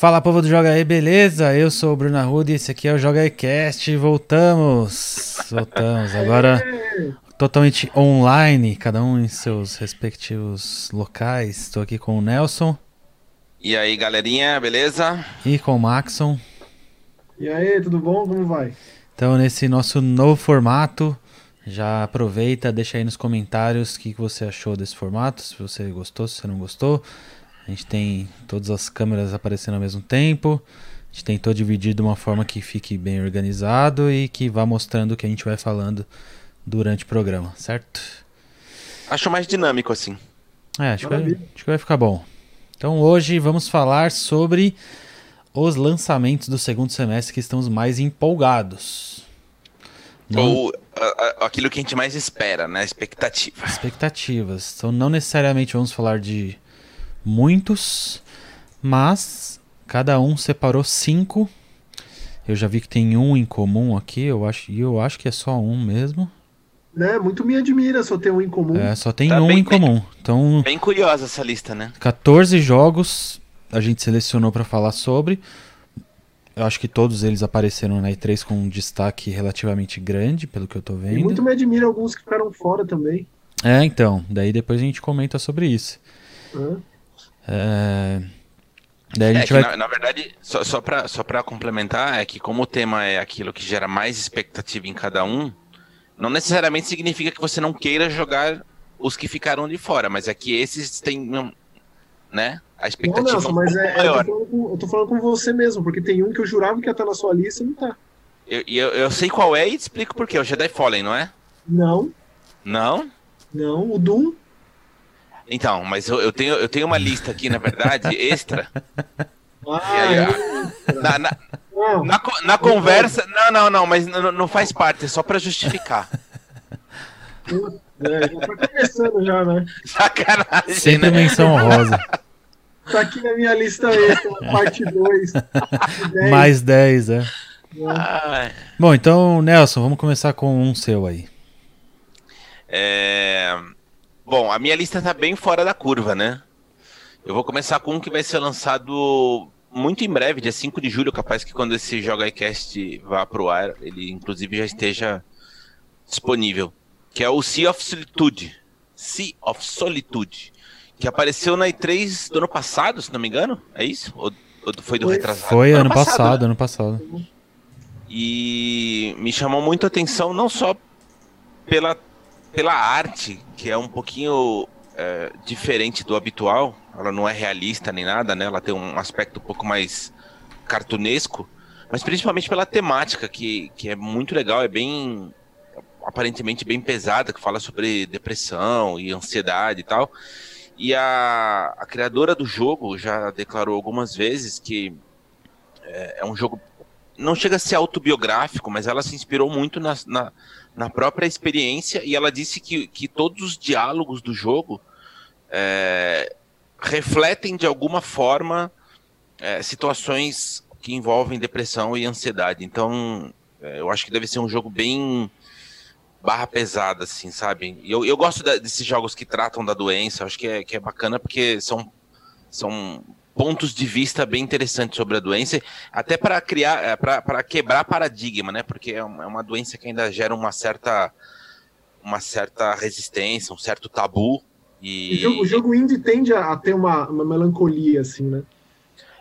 Fala povo do Joga aí, beleza? Eu sou o Bruno Arruda e esse aqui é o Joga aí Cast. Voltamos! Voltamos, agora totalmente online, cada um em seus respectivos locais. Estou aqui com o Nelson E aí, galerinha, beleza? e com o Maxon. E aí, tudo bom? Como vai? Então, nesse nosso novo formato, já aproveita, deixa aí nos comentários o que que você achou desse formato, se você gostou, se você não gostou. A gente tem todas as câmeras aparecendo ao mesmo tempo. A gente tentou dividir de uma forma que fique bem organizado e que vá mostrando o que a gente vai falando durante o programa, certo? Acho mais dinâmico assim. É, acho que, vai, acho que vai ficar bom. Então hoje vamos falar sobre os lançamentos do segundo semestre que estamos mais empolgados. Não- Ou a- a- aquilo que a gente mais espera, né? Expectativa. expectativas. Então não necessariamente vamos falar de muitos, mas cada um separou cinco. Eu já vi que tem um em comum aqui, eu acho, e eu acho que é só um mesmo. Né? Muito me admira só ter um em comum. É, só tem Tá um bem- em comum. Então, Bem curiosa essa lista, né? 14 jogos a gente selecionou para falar sobre. Eu acho que todos eles apareceram na E3 com um destaque relativamente grande, pelo que eu tô E vendo. muito me admira alguns que ficaram fora também. É, então, daí depois a gente comenta sobre isso. né? É... Daí a É gente que, vai na, na verdade, só, só, pra, só pra complementar, é que como o tema é aquilo que gera mais expectativa em cada um, não necessariamente significa que você não queira jogar os que ficaram de fora, mas é que esses têm, né? A Não, expectativa Nelson, um mas pouco é, eu, maior. tô falando com, eu tô falando com você mesmo, porque tem um que eu jurava que ia estar na sua lista e não tá. Eu, eu, eu sei qual é e te explico por quê. O Jedi Fallen, não é? Não, Não? não. O Doom, Então, mas eu, eu tenho, eu tenho uma lista aqui, na verdade, extra. ah, aí, Na, na, na, na conversa. Não, não, não, mas não, não faz parte, é só pra justificar. É, já tá começando já, né? Sacanagem, sempre né? menção honrosa. Tá aqui na minha lista extra, parte 2. Mais 10, é. Ai, Bom, então, Nelson, vamos começar com um seu aí. é, Bom, a minha lista tá bem fora da curva, né? Eu vou começar com um que vai ser lançado muito em breve, dia 5 de julho, capaz que quando esse Joga iCast vá pro ar, ele inclusive já esteja disponível. Que é o Sea of Solitude. Sea of Solitude. Que apareceu na E3 do ano passado, se não me engano. É isso? Ou, ou foi do Foi. retrasado? Foi ano passado, né? ano passado. E me chamou muito a atenção não só pela, pela arte, que é um pouquinho é, diferente do habitual. Ela não é realista nem nada, né? Ela tem um aspecto um pouco mais cartunesco, mas principalmente pela temática, que, que é muito legal, é bem aparentemente bem pesada, que fala sobre depressão e ansiedade e tal. E a, a criadora do jogo já declarou algumas vezes que é, é um jogo não chega a ser autobiográfico, mas ela se inspirou muito na, na, na própria experiência e ela disse que, que todos os diálogos do jogo é, refletem de alguma forma é, situações que envolvem depressão e ansiedade. Então, é, eu acho que deve ser um jogo bem barra pesada, assim, sabe? E Eu, eu gosto da- desses jogos que tratam da doença, acho que é, que é bacana porque são, são pontos de vista bem interessantes sobre a doença, até para criar, para quebrar paradigma, né? Porque é uma, é uma doença que ainda gera uma certa, uma certa resistência, um certo tabu. O E, jogo, o jogo indie tende a, a ter uma, uma melancolia, assim, né?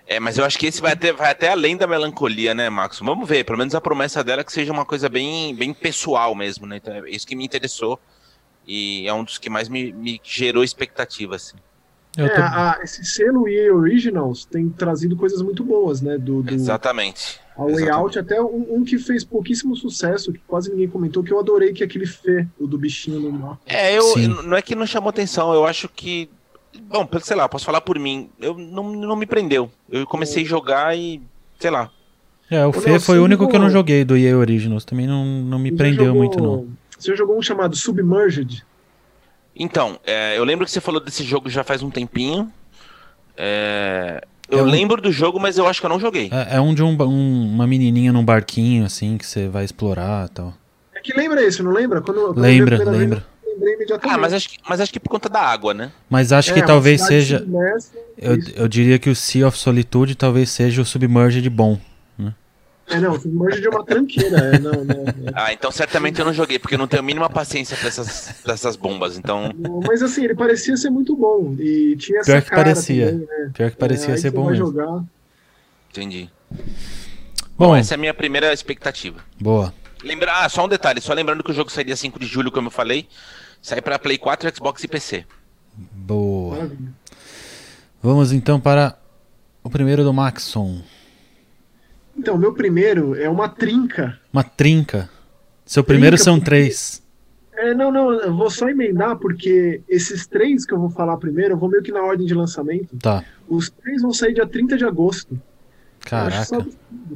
É, mas eu acho que esse vai até, vai até além da melancolia, né, Max? Vamos ver, pelo menos a promessa dela é que seja uma coisa bem, bem pessoal mesmo, né? Então, é isso que me interessou e é um dos que mais me, me gerou expectativa, assim. Eu É, tô- a- esse selo EA Originals tem trazido coisas muito boas, né? Do, do Exatamente. a Way exatamente. Out, até um, um que fez pouquíssimo sucesso, que quase ninguém comentou, que eu adorei, que é aquele Fê, o do bichinho no mar. É, eu, Sim. não é que não chamou atenção, eu acho que. Bom, sei lá, posso falar por mim. Eu não, não me prendeu. Eu comecei a jogar e. Sei lá. É, o Fê foi o único que eu não joguei do EA Originals. Também não, não me Você prendeu jogou- muito, não. Você jogou um chamado Submerged? Então, é, eu lembro que você falou desse jogo já faz um tempinho. É, eu É um- lembro do jogo, mas eu acho que eu não joguei. É, é um de um, um- uma menininha num barquinho, assim, que você vai explorar e tal. É que lembra esse, não lembra? Quando, quando Lembra, lembra. eu lembrei imediatamente. Ah, mas acho, que, mas acho que por conta da água, né? Mas acho É, que talvez seja. Eu, isso. eu diria que o Sea of Solitude talvez seja o Submerged bom. É, não, submerge de uma tranqueira. É, não, não, não. Ah, então certamente eu não joguei, porque eu não tenho a mínima paciência pra essas, bombas. Então, Mas assim, ele parecia ser muito bom. E tinha essa Pior que cara parecia. também, né? Pior que parecia É, ser bom mesmo. jogar. entendi. Bom, Essa é a minha primeira expectativa. boa. Lembra... Ah, só um detalhe, só lembrando que o jogo sairia 5 de julho, como eu falei. Sai pra Play 4, Xbox e PC. Boa. Maravilha. Vamos então para o primeiro do Maxon. Então, meu primeiro é uma trinca. Uma trinca. Seu primeiro Trinca, são porque- três. É, não, não, eu vou só emendar, porque esses três que eu vou falar primeiro, eu vou meio que na ordem de lançamento. Tá. Os três vão sair dia 30 de agosto. Só Caraca. absurdo.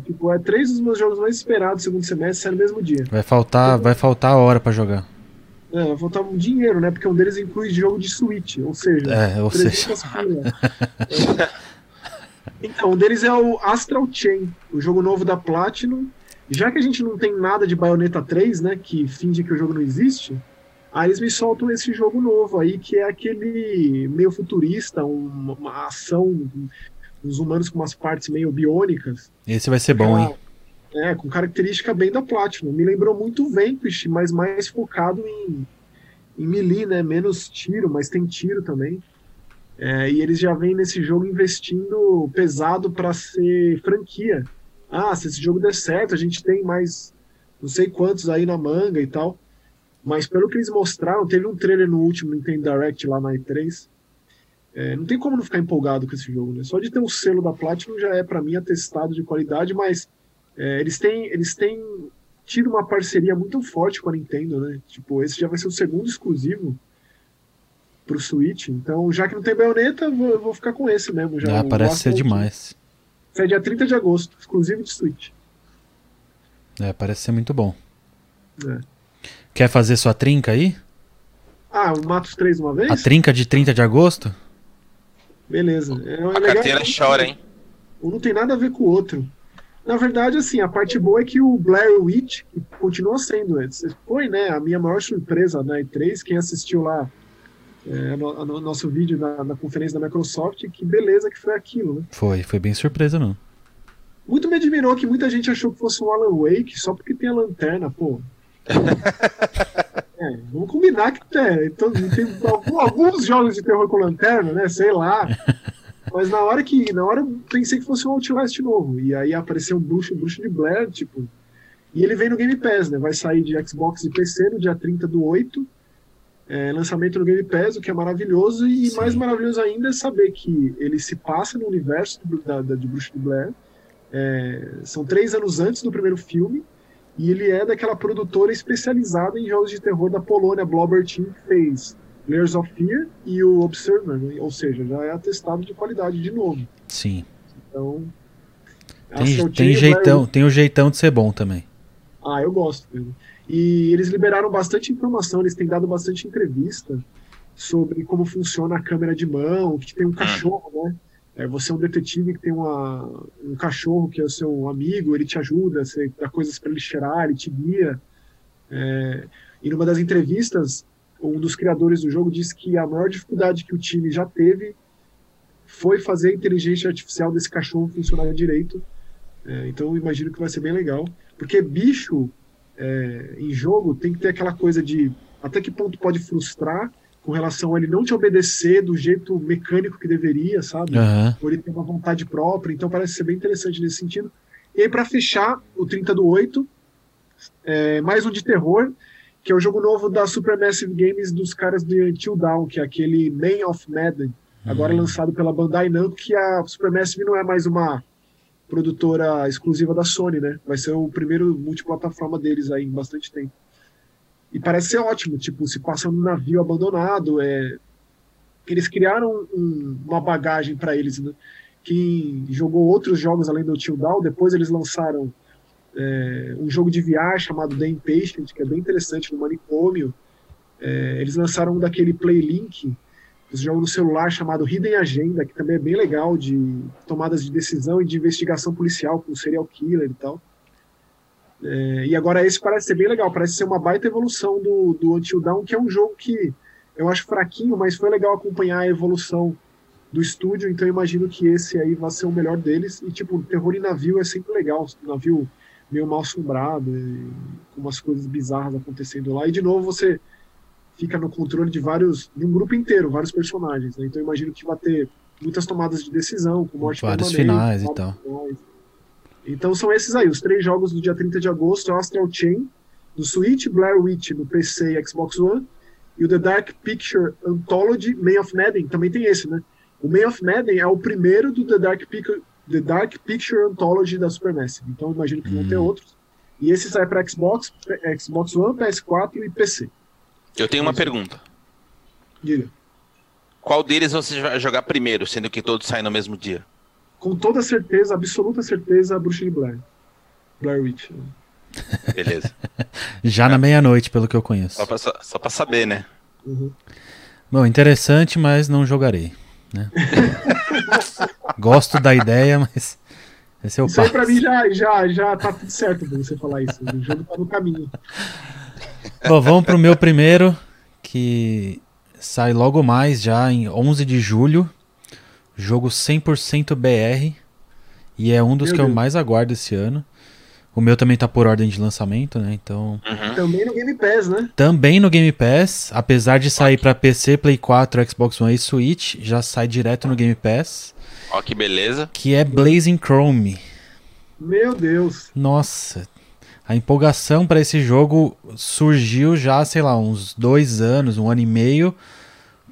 Tipo, é três dos meus jogos mais esperados do segundo semestre, sai no mesmo dia. Vai faltar, vai faltar hora pra jogar. É, vai faltar um dinheiro, né? Porque um deles inclui jogo de Switch, ou seja, É, ou seja, 300 pila. Então, um deles é o Astral Chain, o jogo novo da Platinum. Já que a gente não tem nada de Bayonetta 3, né, que finge que o jogo não existe, aí eles me soltam esse jogo novo aí, que é aquele meio futurista, uma, uma ação, uns humanos com umas partes meio biônicas. esse vai ser bom, hein? É, com característica bem da Platinum. Me lembrou muito o Vanquish, mas mais focado em, em melee, né? Menos tiro, mas tem tiro também. É, e eles já vêm nesse jogo investindo pesado para ser franquia. Ah, se esse jogo der certo, a gente tem mais não sei quantos aí na manga e tal. Mas pelo que eles mostraram, teve um trailer no último Nintendo Direct lá na E3. É, não tem como não ficar empolgado com esse jogo, né? Só de ter o selo da Platinum já é para mim atestado de qualidade, mas é, eles têm eles têm tido uma parceria muito forte com a Nintendo, né? Tipo, esse já vai ser o segundo exclusivo pro Switch. Então, já que não tem baioneta, eu vou, vou ficar com esse mesmo. Já, Ah, parece ser demais. Sai dia 30 de agosto, exclusivo de Switch. É, parece ser muito bom. É. Quer fazer sua trinca aí? Ah, o Matos 3 uma vez? A trinca de 30 de agosto? Beleza. É, é A legal carteira que- chora, hein? Um não tem nada a ver com o outro. Na verdade, assim, a parte boa é que o Blair Witch que continua sendo. é, Foi, né, a minha maior surpresa na E3, quem assistiu lá é, no, no nosso vídeo na, na conferência da Microsoft, que beleza que foi aquilo, né? Foi, foi bem surpresa, não. Muito me admirou que muita gente achou que fosse um Alan Wake só porque tem a lanterna, pô. É, vamos combinar que é, então, tem algum- alguns jogos de terror com lanterna, né? Sei lá. Mas na hora que. Na hora eu pensei que fosse um Outlast novo. E aí apareceu um bruxo, bruxo de Blair, tipo. E ele vem no Game Pass, né? Vai sair de Xbox e PC no dia 30 do 8. É, lançamento no Game Pass, o que é maravilhoso. E Sim. mais maravilhoso ainda é saber que ele se passa no universo do, da, da- de Bruxo de Blair. É, são três anos antes do primeiro filme. E ele é daquela produtora especializada em jogos de terror da Polônia, Blobber Team, que fez Layers of Fear e o Observer, né? ou seja, já é atestado de qualidade de novo. Sim. Então. Tem, tem Chain, jeitão, tem o jeitão de ser bom também. Ah, eu gosto. dele. E eles liberaram bastante informação, eles têm dado bastante entrevista sobre como funciona a câmera de mão, que tem um cachorro, né? É, você é um detetive que tem uma, um cachorro que é o seu amigo, ele te ajuda, você dá coisas para ele cheirar, ele te guia. É, e numa das entrevistas, um dos criadores do jogo disse que a maior dificuldade que o time já teve foi fazer a inteligência artificial desse cachorro funcionar direito. É, então eu imagino que vai ser bem legal. Porque bicho é, em jogo tem que ter aquela coisa de até que ponto pode frustrar com relação a ele não te obedecer do jeito mecânico que deveria, sabe? Aham. Ou ele tem uma vontade própria, então parece ser bem interessante nesse sentido. E aí, para fechar, o 30 do 8, é, mais um de terror, que é o jogo novo da Supermassive Games dos caras do Until Dawn, que é aquele Man of Madden, agora Hum. lançado pela Bandai Namco, que a Supermassive não é mais uma produtora exclusiva da Sony, né? Vai ser o primeiro multiplataforma deles aí em bastante tempo. E parece ser ótimo, tipo, se passa num navio abandonado, é... Eles criaram um- uma bagagem para eles, né? Quem jogou outros jogos além do Till Down, depois eles lançaram é, um jogo de VR chamado The Impatient, que é bem interessante, no manicômio. É, eles lançaram um daquele Playlink, esse jogo no celular chamado Hidden Agenda, que também é bem legal, de tomadas de decisão e de investigação policial com serial killer e tal. É, e agora esse parece ser bem legal, parece ser uma baita evolução do, do Until Dawn, que é um jogo que eu acho fraquinho, mas foi legal acompanhar a evolução do estúdio, então imagino que esse aí vai ser o melhor deles. E tipo, terror em navio é sempre legal, navio meio mal assombrado, com umas coisas bizarras acontecendo lá. E de novo você fica no controle de vários, de um grupo inteiro, vários personagens. Né? Então eu imagino que vai ter muitas tomadas de decisão, com morte Vários finais e tal. Finais. Então são esses aí, os três jogos do dia 30 de agosto, Astral Chain, do Switch, Blair Witch no PC e Xbox One, e o The Dark Picture Anthology, May of Madden, também tem esse, né? O May of Madden é o primeiro do The Dark, The Dark Picture Anthology da Super NES. Então imagino que hum. vão ter hum. outros. E esse sai para Xbox, Xbox One, PS4 e PC. Eu tenho uma pergunta. Diga. Qual deles você vai jogar primeiro, sendo que todos saem no mesmo dia? Com toda certeza, absoluta certeza, a Bruxa de Blair. Blair Witch. Beleza. Já é. na meia-noite, pelo que eu conheço. Só pra, só, pra saber, né? Uhum. Bom, interessante, mas não jogarei. Né? Gosto da ideia, mas esse é o Isso aí pra mim já, já, já tá tudo certo você falar isso. O jogo tá no caminho. Bom, vamos pro meu primeiro, que sai logo mais, já em 11 de julho. Jogo 100% BR. E é um dos meu que Deus. eu mais aguardo esse ano. O meu também tá por ordem de lançamento, né? Então. Uhum. Também no Game Pass, né? Também no Game Pass. Apesar de sair para PC, Play 4, Xbox One e Switch, já sai direto no Game Pass. Ó, que beleza. Que é Blazing Chrome. Meu Deus. Nossa. A empolgação para esse jogo surgiu já, sei lá, uns dois anos, um ano e meio,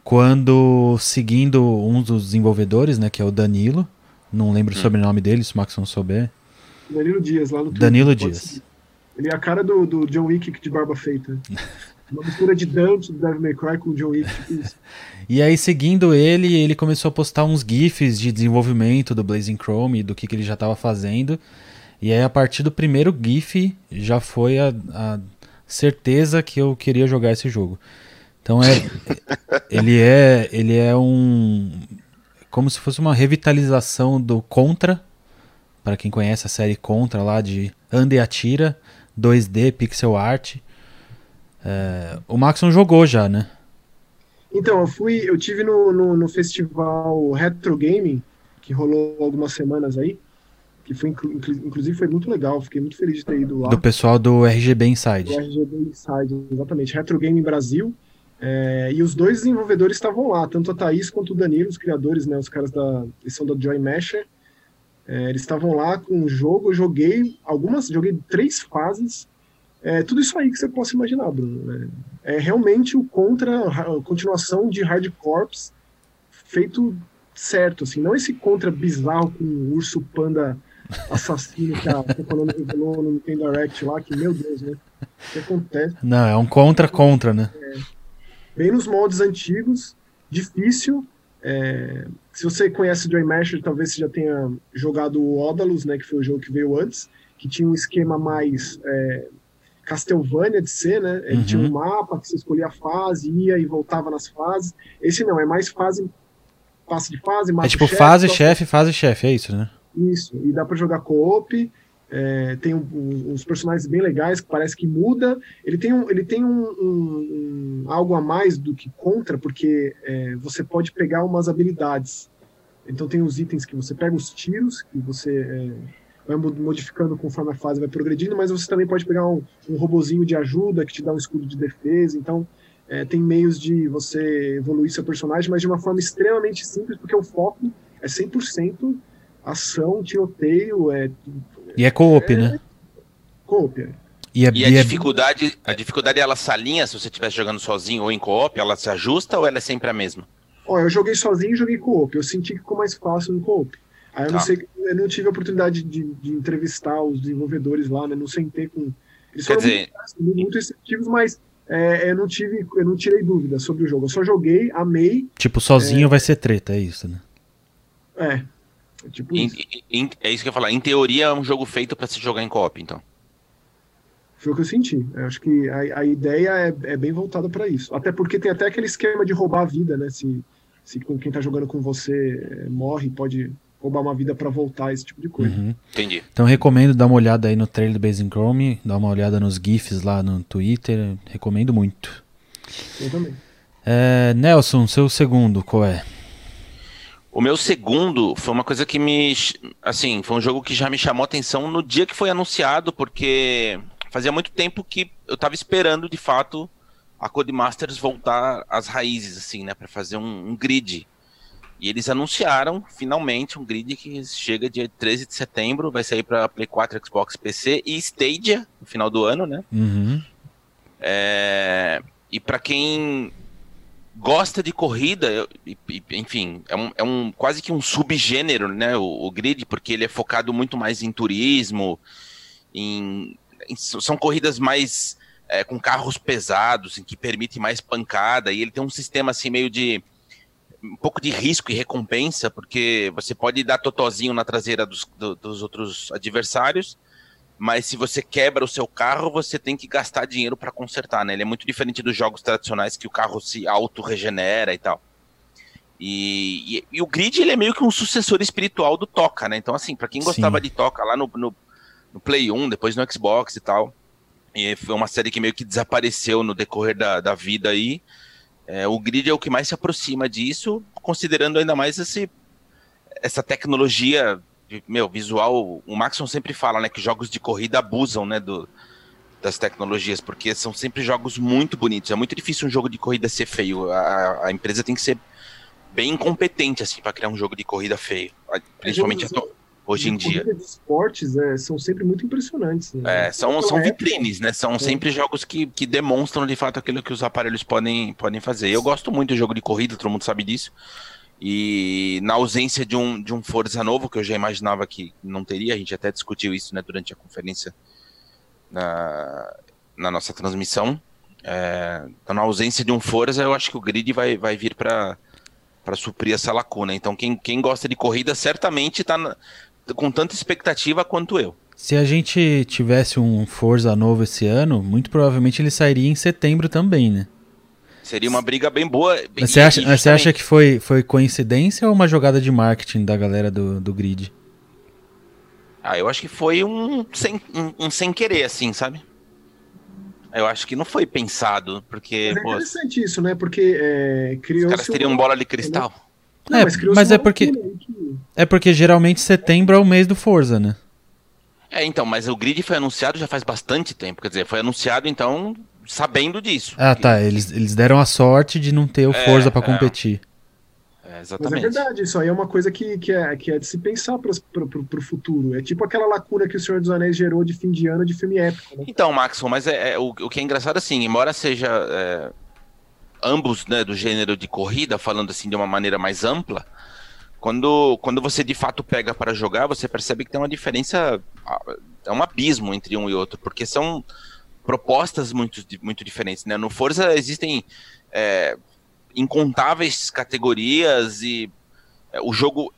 quando, seguindo um dos desenvolvedores, né, que é o Danilo, não lembro hum. o sobrenome dele, se o Max não souber. Danilo Dias, lá no Twitter. Danilo Dias. Ele é a cara do, do John Wick de barba feita. Uma mistura de Dante, do Devil May Cry com o John Wick. E aí, seguindo ele, ele começou a postar uns GIFs de desenvolvimento do Blazing Chrome, do que, que ele já estava fazendo. E aí, a partir do primeiro GIF, já foi a, a certeza que eu queria jogar esse jogo. Então, é, ele, é, ele é um. Como se fosse uma revitalização do Contra. Para quem conhece a série Contra lá de Anda e Atira, 2D, pixel art. É, o Maxon jogou já, né? Então, eu fui, eu tive no, no, no, festival Retro Gaming, que rolou algumas semanas aí, que foi inclusive foi muito legal, fiquei muito feliz de ter ido lá. Do pessoal do RGB Inside. Do RGB Inside, exatamente, Retro Gaming Brasil. É, e os dois desenvolvedores estavam lá, tanto a Thaís quanto o Danilo, os criadores, né, os caras da, eles são da Joy Masher. É, eles estavam lá com o jogo, eu joguei algumas, joguei três fases, é tudo isso aí que você possa imaginar, Bruno. Né? É realmente o contra, a continuação de Hard Corps feito certo, assim, não esse contra bizarro com o urso panda assassino que a Konami revelou no Nintendo Direct lá, que, meu Deus, né? O que acontece? Não, é um contra-contra, né? É, bem nos moldes antigos, difícil. É, se você conhece o Joy Masher, talvez você já tenha jogado o Odalus, né, que foi o jogo que veio antes, que tinha um esquema mais é, Castlevania de ser, né? Ele uhum. tinha um mapa que você escolhia a fase, ia e voltava nas fases. Esse não, é mais fase, passe de fase, É tipo chefe, fase, chefe, fase, chefe, é isso, né? Isso, e dá para jogar co-op. É, tem um, uns personagens bem legais que parece que muda. Ele tem, um, ele tem um, um, um algo a mais do que contra, porque é, você pode pegar umas habilidades. Então tem os itens que você pega os tiros, que você é, vai modificando conforme a fase vai progredindo, mas você também pode pegar um, um robozinho de ajuda que te dá um escudo de defesa, então é, tem meios de você evoluir seu personagem, mas de uma forma extremamente simples, porque o foco é 100% ação, tiroteio, é... E é co-op, é, né? Co-op, é. E, a, e a e dificuldade, a dificuldade ela salinha se você estiver jogando sozinho ou em co-op, ela se ajusta ou ela é sempre a mesma? Ó, eu joguei sozinho e joguei co-op. Eu senti que ficou mais fácil no co-op. Aí eu tá. não sei, eu não tive a oportunidade de, de, entrevistar os desenvolvedores lá, né? Não sentei com. Eles Quer dizer... muito, muito receptivos, mas é, eu não tive, eu não tirei dúvida sobre o jogo. Eu só joguei, amei. Tipo, sozinho é... vai ser treta, é isso, né? É. é tipo in, in, é isso que eu ia falar. Em teoria é um jogo feito para se jogar em co-op, então. Foi o que eu senti. Eu acho que a, a ideia é, é bem voltada para isso. Até porque tem até aquele esquema de roubar a vida, né? Se, se quem tá jogando com você é, morre, pode roubar uma vida para voltar, esse tipo de coisa. Uhum. Entendi. Então recomendo dar uma olhada aí no trailer do Basic Chrome, dar uma olhada nos GIFs lá no Twitter, recomendo muito. Eu também. É, Nelson, seu segundo, qual é? O meu segundo foi uma coisa que me. Assim, foi um jogo que já me chamou atenção no dia que foi anunciado, porque fazia muito tempo que eu tava esperando, de fato, a Codemasters voltar às raízes, assim, né, para fazer um, um, grid. E eles anunciaram, finalmente, um grid que chega dia 13 de setembro, vai sair para Play 4, Xbox, PC e Stadia no final do ano, né? Uhum. É... E para quem gosta de corrida, enfim, é um, é um quase que um subgênero, né, o, o, grid, porque ele é focado muito mais em turismo, em, em são corridas mais é, com carros pesados, em que permite mais pancada, e ele tem um sistema assim meio de um pouco de risco e recompensa, porque você pode dar totozinho na traseira dos, do, dos outros adversários, mas se você quebra o seu carro, você tem que gastar dinheiro para consertar, né? Ele é muito diferente dos jogos tradicionais que o carro se auto-regenera e tal. E, e, e, o Grid ele é meio que um sucessor espiritual do Toca, né? Então, assim, para quem gostava Sim. de Toca lá no, no, no, Play 1, depois no Xbox e tal, e foi uma série que meio que desapareceu no decorrer da, da vida aí. É, o Grid é o que mais se aproxima disso, considerando ainda mais esse, essa tecnologia meu, visual, o Maxon sempre fala, né, que jogos de corrida abusam, né, do, das tecnologias, porque são sempre jogos muito bonitos. É muito difícil um jogo de corrida ser feio. A, a empresa tem que ser bem incompetente, assim, para criar um jogo de corrida feio. Principalmente jogos, hoje em dia. de esportes é, são sempre muito impressionantes. Né? É, são, são vitrines, né? São é. sempre jogos que, que demonstram de fato aquilo que os aparelhos podem, podem fazer. Eu gosto muito do jogo de corrida, todo mundo sabe disso. E na ausência de um, de um Forza novo, que eu já imaginava que não teria, a gente até discutiu isso né, durante a conferência na, na nossa transmissão. É, então, na ausência de um Forza, eu acho que o grid vai, vai vir para suprir essa lacuna. Então, quem, quem gosta de corrida certamente está com tanta expectativa quanto eu. Se a gente tivesse um Forza novo esse ano, muito provavelmente ele sairia em setembro também, né? Seria uma briga bem boa. Mas você acha, você acha que foi, foi coincidência ou uma jogada de marketing da galera do, do grid? Ah, eu acho que foi um sem, um, um sem querer, assim, sabe? Eu acho que não foi pensado, porque. Mas é interessante pô, isso, né? Porque é, criou. Os caras teriam bola de cristal. Não, é, mas, mas é porque. Que... É porque geralmente setembro é o mês do Forza, né? É, então, mas o grid foi anunciado já faz bastante tempo. Quer dizer, foi anunciado então sabendo disso. Ah, tá. Eles, eles deram a sorte de não ter o é, Forza para é. competir. É, exatamente. Mas é verdade, isso aí é uma coisa que, que, é, que é de se pensar para o futuro. É tipo aquela lacuna que o Senhor dos Anéis gerou de fim de ano de filme épico. Né? Então, Maxon, mas é, é o, o, que é engraçado assim, embora seja é, ambos né, do gênero de corrida, falando assim de uma maneira mais ampla, quando, quando você de fato pega para jogar, você percebe que tem uma diferença, é um abismo entre um e outro, porque são propostas muito, muito diferentes, né? No Forza existem é, incontáveis categorias e é, o jogo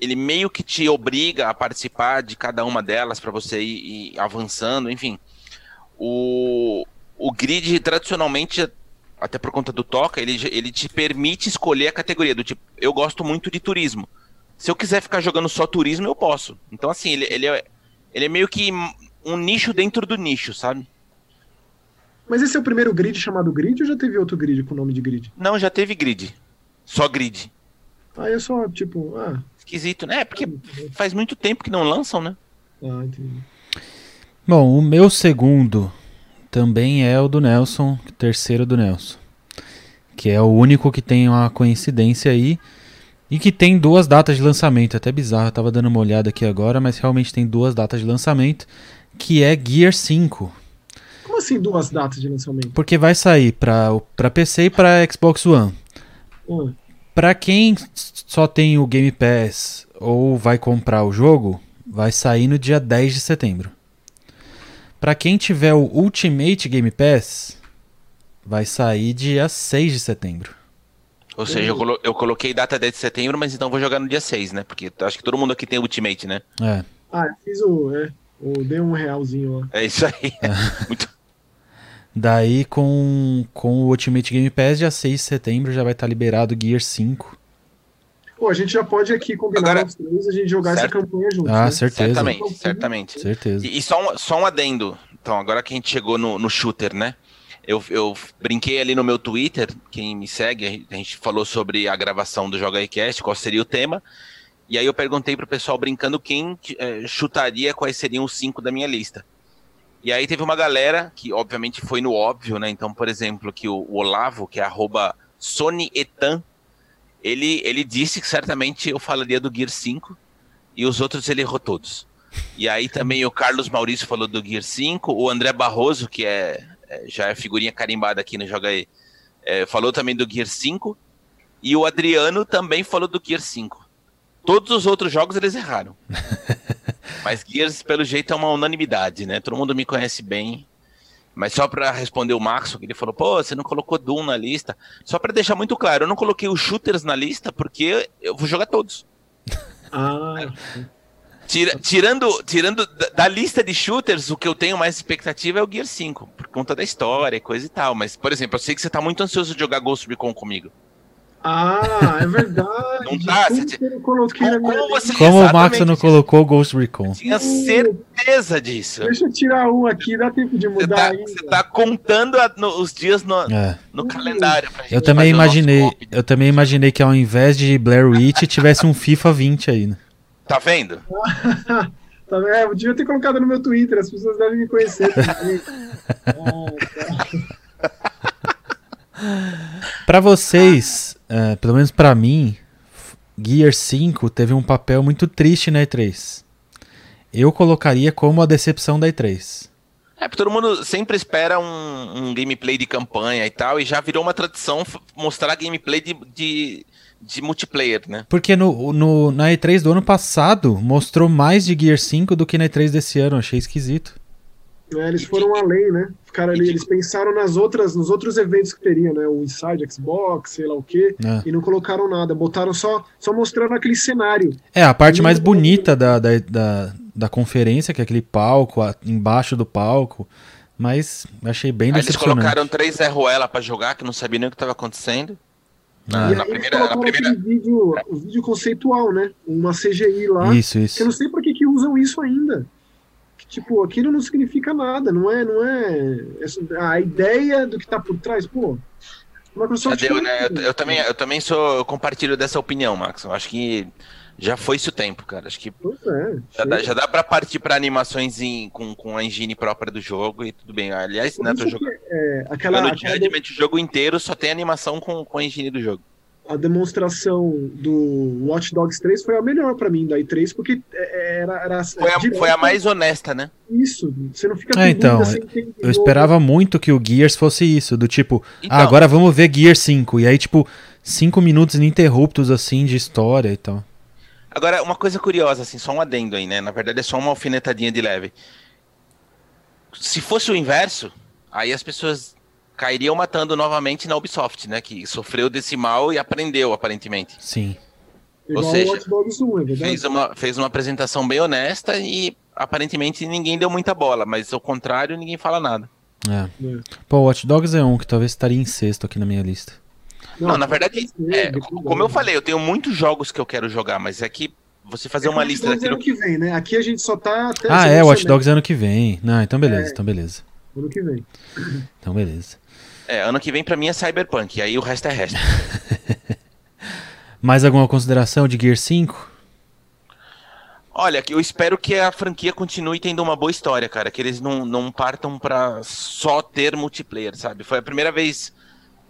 ele meio que te obriga a participar de cada uma delas para você ir, ir, avançando, enfim. O, o grid tradicionalmente até por conta do toca, ele, ele te permite escolher a categoria do tipo, eu gosto muito de turismo. Se eu quiser ficar jogando só turismo, eu posso. Então, assim, ele, ele, é, ele é meio que um nicho dentro do nicho, sabe? Mas esse é o primeiro grid chamado grid ou já teve outro grid com o nome de grid? Não, já teve grid. Só grid. Aí é só, tipo, ah. Esquisito, né? É porque faz muito tempo que não lançam, né? Ah, entendi. Bom, o meu segundo também é o do Nelson, terceiro do Nelson. Que é o único que tem uma coincidência aí. E que tem duas datas de lançamento. Até bizarro, eu tava dando uma olhada aqui agora, mas realmente tem duas datas de lançamento. Que é Gear 5. Como assim duas datas de lançamento? Porque vai sair para PC e para Xbox One. Hum. Para quem só tem o Game Pass ou vai comprar o jogo, vai sair no dia 10 de setembro. Para quem tiver o Ultimate Game Pass, vai sair dia 6 de setembro. Ou seja, eu, colo eu, coloquei data 10 de setembro, mas então vou jogar no dia 6, né? Porque acho que todo mundo aqui tem Ultimate, né? É. Ah, eu fiz o. É, o dei um realzinho lá. É isso aí. É. Muito, Daí com, com o Ultimate Game Pass, dia 6 de setembro já vai estar liberado Gear 5. Pô, a gente já pode aqui combinar Agora- os três a gente jogar Certo. essa campanha juntos. Ah, né? certeza. Certamente, certamente. Certeza. E, e só, um, só um adendo. Então, agora que a gente chegou no, no shooter, né? Eu, eu brinquei ali no meu Twitter, quem me segue, a gente falou sobre a gravação do Joga iCast, qual seria o tema. E aí eu perguntei pro pessoal brincando quem eh, chutaria quais seriam os cinco da minha lista. E aí teve uma galera que, obviamente, foi no óbvio, né? Então, por exemplo, que o, Olavo, que é arroba SonyEtan, ele, ele disse que certamente eu falaria do Gear 5 e os outros ele errou todos. E aí também o Carlos Maurício falou do Gear 5, o André Barroso, que é, é- já é figurinha carimbada aqui no Joga aí, é, falou também do Gear 5, e o Adriano também falou do Gear 5. Todos os outros jogos eles erraram. Mas Gears, pelo jeito, é uma unanimidade, né? Todo mundo me conhece bem. Mas só pra responder o Max, que ele falou, pô, você não colocou Doom na lista. Só pra deixar muito claro, eu não coloquei os shooters na lista porque eu vou jogar todos. Ah, Tira- tirando tirando da, da lista de shooters, o que eu tenho mais expectativa é o Gear 5, por conta da história e coisa e tal. Mas, por exemplo, eu sei que você tá muito ansioso de jogar Ghost Recon comigo. Ah, é verdade. Não tá, Como você- eu coloquei na Como, você Como o Max não colocou Ghost Recon? Tinha certeza disso. Deixa eu tirar um aqui, dá tempo de mudar tá, ainda. você tá contando a- no- os dias no, É. no calendário pra gente Eu também imaginei, eu também imaginei que ao invés de Blair Witch tivesse um FIFA 20 aí, né? Tá vendo? Tá? É, eu devia ter colocado no meu Twitter, as pessoas devem me conhecer também. Ah, tá. Pra vocês, é, pelo menos pra mim, Gear 5 teve um papel muito triste na E3. Eu colocaria como a decepção da E3. É, porque todo mundo sempre espera um, um gameplay de campanha e tal, e já virou uma tradição mostrar gameplay de, de, de multiplayer, né? Porque no, no- na E3 do ano passado mostrou mais de Gear 5 do que na E3 desse ano, achei esquisito. É, eles foram além, né? Ficaram ali, eles pensaram nas outras, nos outros eventos que teriam, né? O Inside Xbox, sei lá o quê, É. e não colocaram nada. Botaram só, só mostrando aquele cenário. É, a parte mais bonita da, da, da, da conferência, que é aquele palco, a- embaixo do palco. Mas achei bem Aí eles decepcionante. colocaram três Zé Ruela pra jogar, que não sabia nem o que tava acontecendo. Ah. e na eles primeira- na colocaram primeira- aquele vídeo, o vídeo conceitual, né? Uma CGI lá. Isso, Que eu isso. não sei por que, que usam isso ainda. Tipo, aquilo não significa nada, não é, não é. essa- A ideia do que tá por trás, pô. Microsoft deu, né? Eu, eu também, eu também sou, eu compartilho dessa opinião, Max. Eu acho que já foi-se o tempo, cara. Acho que é. já dá, já dá pra partir pra animações em- com, com a engine própria do jogo e tudo bem. Aliás, Por né, isso tô que, jogando, é, aquela, jogando aquela o jogo inteiro só tem animação com, com a engine do jogo. A demonstração do Watch Dogs 3 foi a melhor pra mim da E3, porque é, era, era Foi a, foi a mais honesta, né? isso. Você não fica É, com então, Eu esperava muito que o Gears fosse isso, do tipo, Então, ah, agora vamos ver Gear 5. E aí, tipo, cinco minutos ininterruptos, assim, de história e tal. Agora, uma coisa curiosa, assim, só um adendo aí, né? Na verdade, é só uma alfinetadinha de leve. Se fosse o inverso, aí as pessoas cairiam matando novamente na Ubisoft, né? Que sofreu desse mal e aprendeu, aparentemente. Sim. Igual ou seja, o Watch Dogs 1, é? Fez uma, fez uma apresentação bem honesta e aparentemente ninguém deu muita bola, mas ao contrário, ninguém fala nada. É. É. Pô, Watch Dogs é um que talvez estaria em sexto aqui na minha lista. Não, na verdade, é, como eu falei, eu tenho muitos jogos que eu quero jogar, mas é que você fazer É uma lista Dogs daquilo ano que vem, né? Aqui a gente só tá até Ah, é, Watch Dogs é ano que vem. Não, então beleza, É. então beleza. Ano que vem. Então beleza. É, ano que vem pra mim é Cyberpunk, e aí o resto é resto. Mais alguma consideração de Gear 5? Olha, que eu espero que a franquia continue tendo uma boa história, cara. Que eles não, não partam pra só ter multiplayer, sabe? Foi a primeira vez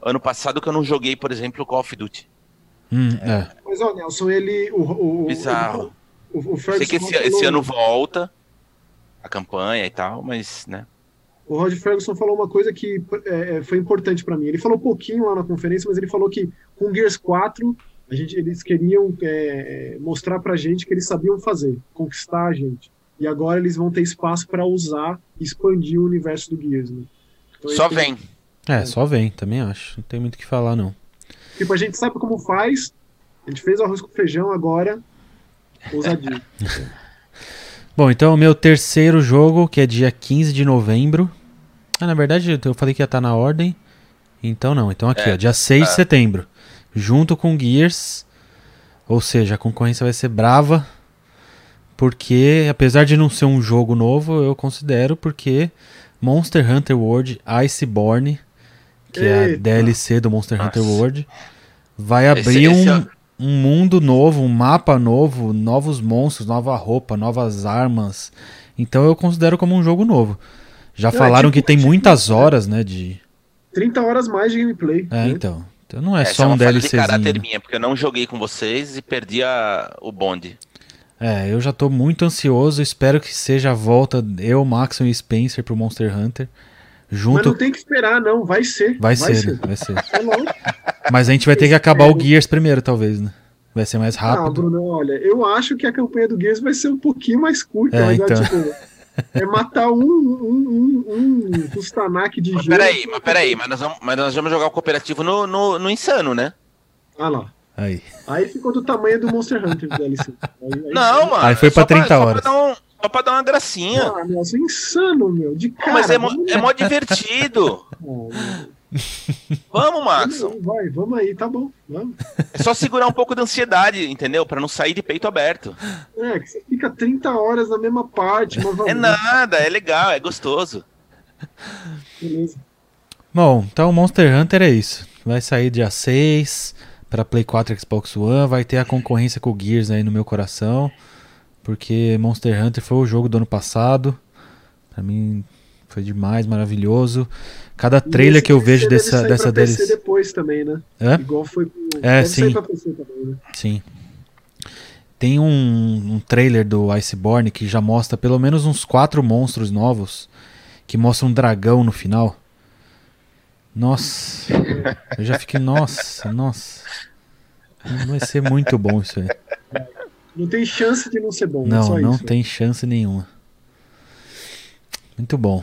ano passado que eu não joguei, por exemplo, Call of Duty. Hum, é. Mas, ó, Nelson, ele. O, o, Bizarro. O, o sei que esse, falou- esse ano volta a campanha e tal, mas, né? O Rod Ferguson falou uma coisa que é, é, foi importante pra mim. Ele falou pouquinho lá na conferência, mas ele falou que com Gears 4 a gente, eles queriam é, mostrar pra gente que eles sabiam fazer, conquistar a gente. E agora eles vão ter espaço pra usar e expandir o universo do Gears. Né? Então, Só vem. É, só vem, também acho. Não tem muito o que falar, não. Tipo, a gente sabe como faz. A gente fez o arroz com feijão agora. Ousadia. Bom, então o meu terceiro jogo, que é dia 15 de novembro. Ah, na verdade, eu falei que ia estar na ordem. Então não, então aqui, É, ó, dia 6 de tá. setembro. Junto com Gears, Ou seja, a concorrência vai ser brava, porque apesar de não ser um jogo novo, eu considero porque Monster Hunter World Iceborne, que é a Eita. DLC do Monster Hunter Nossa. World, vai Esse- abrir esse um, é- um mundo novo, um mapa novo, novos monstros, nova roupa, novas armas. Então eu considero como um jogo novo. Já Não, é falaram tipo que tem um muitas né? horas, né, de... 30 horas mais de gameplay. É, né? então. Então não é Essa só é um uma falha de DLCzinho. caráter né? minha, porque eu não joguei com vocês e perdi a- o bonde. É, eu já tô muito ansioso, espero que seja a volta eu, Maxon e Spencer pro Monster Hunter. Mas Junto. não tem que esperar, não. Vai ser. Vai, ser, né? vai ser. É lógico. Mas a gente vai ter que acabar o Gears primeiro, talvez, né? Vai ser mais Ah, rápido. Bruno, olha, eu acho que a campanha do Gears vai ser um pouquinho mais curta. É, mas é, então. tipo, é matar um, um, um, um Kustanak de Mas gelo. peraí, mas peraí, mas nós, vamos, mas nós vamos jogar o cooperativo no, no, no Insano, né? Ah lá. Aí. Aí ficou do tamanho do Monster Hunter DLC. Aí, aí- Não, mano. Aí foi é pra só 30 só horas. Pra um- só pra dar uma gracinha. Ah, nossa, insano, meu. De cara. mas é mó, é mó divertido. Vamos, Max. Vamos aí, vai, vamos aí, tá bom. Vamos. É só segurar um pouco da ansiedade, entendeu? Pra não sair de peito aberto. É, que você fica 30 horas na mesma parte. É nada, é legal, é gostoso. Beleza. Bom, então Monster Hunter é isso. Vai sair dia 6 para Play 4 e Xbox One. Vai ter a concorrência com o Gears aí no meu coração. Porque Monster Hunter foi o jogo do ano passado. Pra mim foi demais, maravilhoso. Cada trailer que eu vejo dessa, dessa pra PC deles. depois também, né? Hã? Igual foi. É, deve sim. também, né? Sim. Tem um, um trailer do Iceborne que já mostra pelo menos uns quatro monstros novos. Que mostra um dragão no final. Nossa. Eu já fiquei, nossa, nossa. Vai ser muito bom isso aí. Não tem chance de não ser bom, é Não, só não isso. tem chance nenhuma. Muito bom.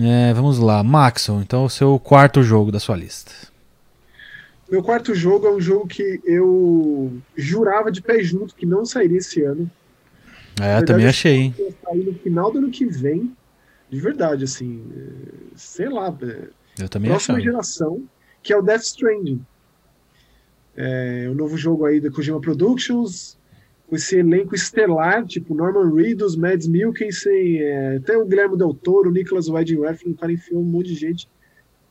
É, vamos lá, Maxon. Então, o seu quarto jogo da sua lista. Meu quarto jogo é um jogo que eu jurava de pé junto que não sairia esse ano. É, verdade, também achei, hein? Sair no final do ano que vem. De verdade, assim. Sei lá. é, Eu também próxima achei. geração, que é o Death Stranding. É o novo jogo aí da Kojima Productions, com esse elenco estelar, tipo Norman Reedus, Mads Mikkelsen, é, até o Guilherme Del Toro, o Nicholas Winding Refn, o cara enfiou um monte de gente.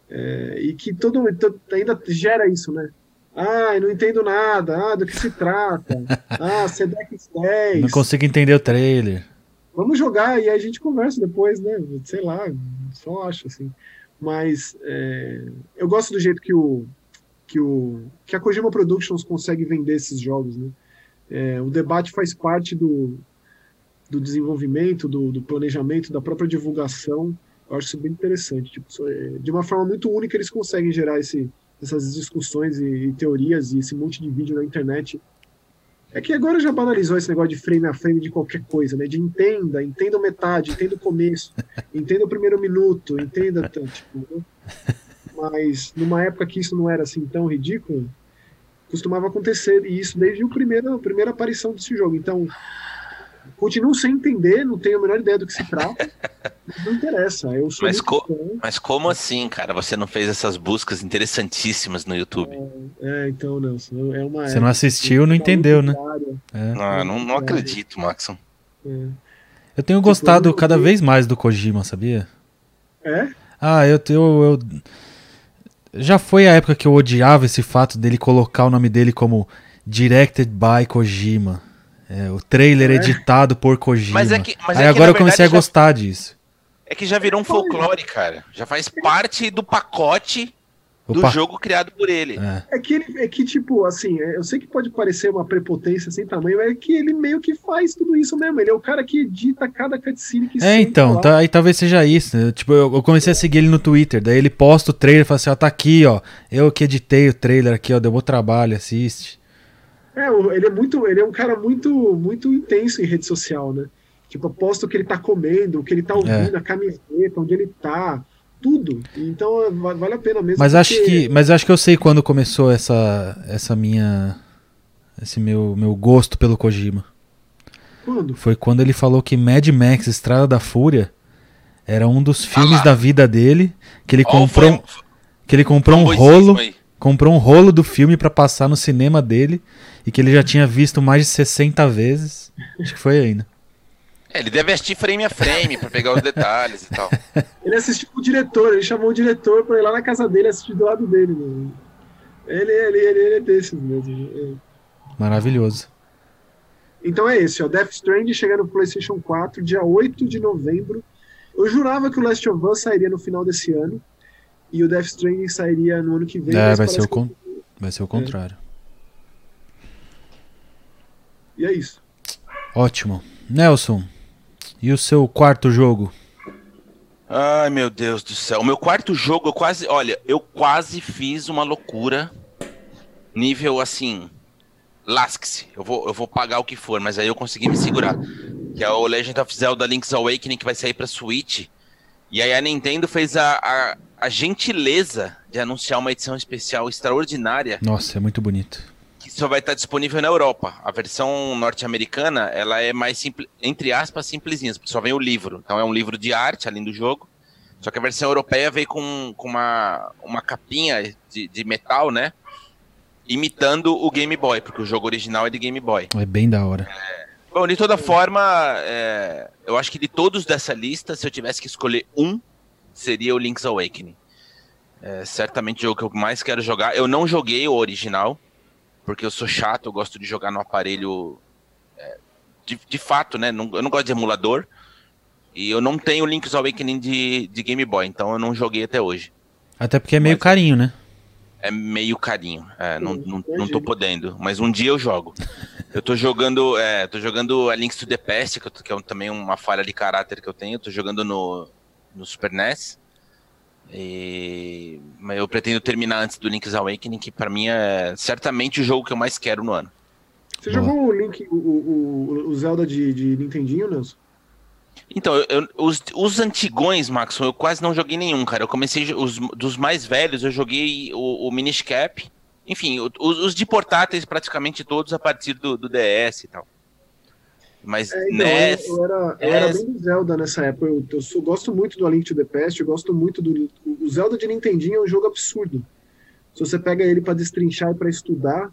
É, e que todo to- ainda gera isso, né? Ah, eu não entendo nada. Ah, do que se trata? Ah, Sedex 10. Não consigo entender o trailer. Vamos jogar e aí a gente conversa depois, né? Sei lá, só acho assim. Mas é, eu gosto do jeito que o que o que a Kojima Productions consegue vender esses jogos, né? É, o debate faz parte do, do desenvolvimento, do, do planejamento, da própria divulgação. Eu acho isso bem interessante. Tipo, é- de uma forma muito única eles conseguem gerar esse, essas discussões e, e teorias e esse monte de vídeo na internet é que agora já banalizou esse negócio de frame a frame de qualquer coisa, né? De entenda, entenda metade, entenda o começo, entenda o primeiro minuto, entenda. t- Tipo, né? Mas numa época que isso não era assim tão ridículo, costumava acontecer, e isso desde o primeiro, a primeira aparição desse jogo. Então, continuo sem entender, não tenho a menor ideia do que se trata, mas não interessa. Eu sou Mas co- fã. Mas como assim, cara? Você não fez essas buscas interessantíssimas no YouTube? É, então, Nelson, é uma. Você não assistiu, não entendeu, né? É. Ah, não, não acredito, Maxon. É. Eu tenho gostado eu- cada vez mais do Kojima, sabia? É? Ah, eu, eu, eu. Já foi a época que eu odiava esse fato dele colocar o nome dele como Directed by Kojima. É, o trailer É? editado por Kojima. Mas é que- mas Aí é que, agora na eu comecei a já- gostar disso. É que já virou um folclore, cara. Já faz parte do pacote do Opa. jogo criado por ele. É. É que ele é que, tipo, assim, é, eu sei que pode parecer uma prepotência sem tamanho, mas é que ele meio que faz tudo isso mesmo. Ele é o cara que edita cada cutscene que É, então, lá. tá, aí talvez seja isso. né? Tipo, eu, eu comecei a seguir ele no Twitter, daí ele posta o trailer e fala assim, ó, tá aqui, ó. Eu que editei o trailer aqui, ó, deu bom trabalho, assiste. É, ele é muito, ele é um cara muito, muito intenso em rede social, né? Tipo, posta o que ele tá comendo, o que ele tá ouvindo, a camiseta, onde ele tá, tudo. Então é, va- vale a pena mesmo. Mas acho porque- que, mas acho que eu sei quando começou essa, essa minha, esse meu, meu gosto pelo Kojima. Quando? Foi quando ele falou que Mad Max Estrada da Fúria era um dos filmes lá. da vida dele, que ele comprou, um- que ele comprou um rolo, aí. comprou um rolo do filme pra passar no cinema dele e que ele já tinha visto mais de 60 vezes. Acho que foi aí, né? É, ele deve assistir frame a frame pra pegar os detalhes e tal. Ele assistiu com o diretor, ele chamou o diretor pra ir lá na casa dele assistir do lado dele. Né? Ele, ele, ele, ele é desses mesmo. Maravilhoso. Então é esse, ó. Death Stranding chega no PlayStation 4, dia 8 de novembro. Eu jurava que o Last of Us sairia no final desse ano. E o Death Stranding sairia no ano que vem. É, vai ser, o con... que- vai ser o contrário. E é isso. Ótimo. Nelson, e o seu quarto jogo? Ai, meu Deus do céu. O meu quarto jogo, eu quase. Olha, eu quase fiz uma loucura. Nível assim. Lasque-se. Eu vou, eu vou pagar o que for, mas aí eu consegui me segurar. Que é o Legend of Zelda Link's Awakening, que vai sair pra Switch. E aí a Nintendo fez a, a, a gentileza de anunciar uma edição especial extraordinária Nossa, é muito bonito. Que só vai estar disponível na Europa. A versão norte-americana, ela é mais simples, entre aspas, simplesinha, porque só vem o livro. Então é um livro de arte, além do jogo. Só que a versão europeia veio com, com uma, uma capinha de, de metal, né? Imitando o Game Boy, porque o jogo original é de Game Boy. É bem da hora. Bom, de toda forma, é, eu acho que de todos dessa lista, se eu tivesse que escolher um, seria o Link's Awakening. É certamente o jogo que eu mais quero jogar. Eu não joguei o original, porque eu sou chato, eu gosto de jogar no aparelho é, de, de fato, né? Não- eu não gosto de emulador. E eu não tenho Link's Awakening de, de Game Boy, então eu não joguei até hoje. Até porque é meio Mas- carinho, né? É meio carinho. É, não, não, não tô podendo. Mas um dia eu jogo. Eu tô jogando. É, tô jogando a Links to the Past, que, eu que é um- também uma falha de caráter que eu tenho. Eu tô jogando no, no Super NES. E, mas eu pretendo terminar antes do Link's Awakening, que pra mim é certamente o jogo que eu mais quero no ano. Você Boa. jogou o Link, o, o, o Zelda de, de Nintendinho, Nelson? Então, eu- os, os antigões, Maxon, eu quase não joguei nenhum, cara. Eu comecei os, dos mais velhos, eu joguei o, o Minish Cap. Enfim, os, os de portáteis praticamente todos a partir do, do DS e tal. Mas É, então, NES, eu, era, eu era NES. bem do Zelda nessa época. Eu, eu sou- gosto muito do A Link to the Past, eu gosto muito do. O Zelda de Nintendinho é um jogo absurdo. Se você pega ele para destrinchar e para estudar,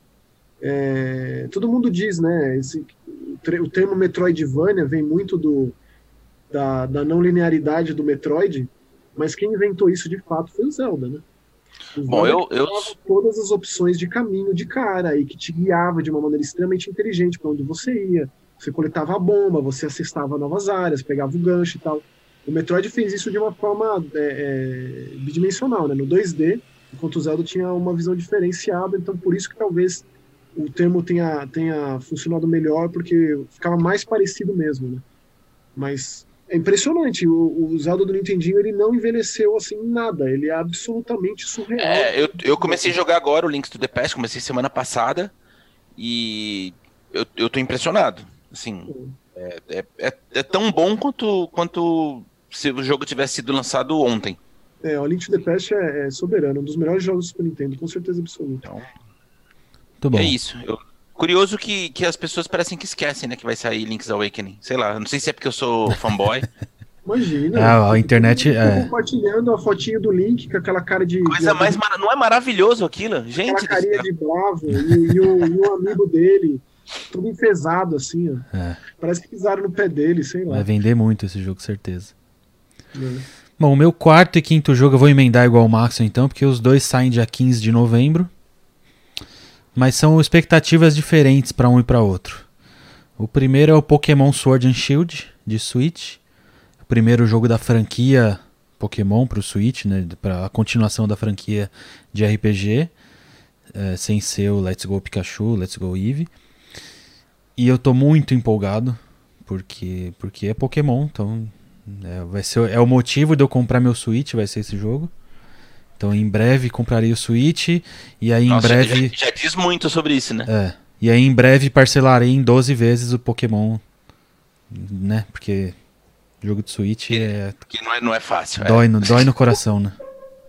é, todo mundo diz, né? Esse, o, termo Metroidvania vem muito do, da, da não linearidade do Metroid, mas quem inventou isso de fato foi o Zelda, né? O Bom, Zelda eu, eu, todas as opções de caminho de cara e que te guiava de uma maneira extremamente inteligente para onde você ia. Você coletava a bomba, você acessava novas áreas, pegava o gancho e tal. O Metroid fez isso de uma forma é, é, bidimensional, né? no 2D, enquanto o Zelda tinha uma visão diferenciada, então por isso que talvez o termo tenha, tenha funcionado melhor, porque ficava mais parecido mesmo. Né? Mas é impressionante, o, o Zelda do Nintendinho ele não envelheceu assim nada, ele é absolutamente surreal. é, eu, eu comecei a jogar agora o Links to the Past, comecei semana passada e eu, eu tô impressionado. Assim, é, é, é, é tão bom quanto, quanto se o jogo tivesse sido lançado ontem. É, o Link to the Past é, é soberano, um dos melhores jogos do Super Nintendo, com certeza absoluta. Muito bom. É isso. Eu- curioso que, que as pessoas parecem que esquecem, né, que vai sair Link's Awakening. Sei lá, eu não sei se é porque eu sou fanboy. Imagina. Ah, a internet, Tô é. compartilhando a fotinha do Link com aquela cara de. Coisa de, mais mara- não é maravilhoso aquilo, Aquela gente? do carinha de bravo e, e o, e o amigo dele, tudo enfesado assim, ó. É. Parece que pisaram no pé dele, sei lá. Vai vender muito esse jogo, certeza. né? Bom, o meu quarto e quinto jogo eu vou emendar igual o Maxon então, porque os dois saem dia 15 de novembro. Mas são expectativas diferentes para um e para outro. O primeiro é o Pokémon Sword and Shield de Switch. O primeiro jogo da franquia Pokémon para o Switch, né, para a continuação da franquia de RPG, eh, sem ser o Let's Go Pikachu, Let's Go Eevee. E eu tô muito empolgado porque porque é Pokémon, então é, vai ser, é o motivo de eu comprar meu Switch, vai ser esse jogo. Então em breve comprarei o Switch e aí em Nossa, breve. já, já diz muito sobre isso, né? É. E aí em breve parcelarei em 12 vezes o Pokémon. Né? Porque jogo de Switch é, Porque não é, não é fácil. é. dói, no, dói no coração, né?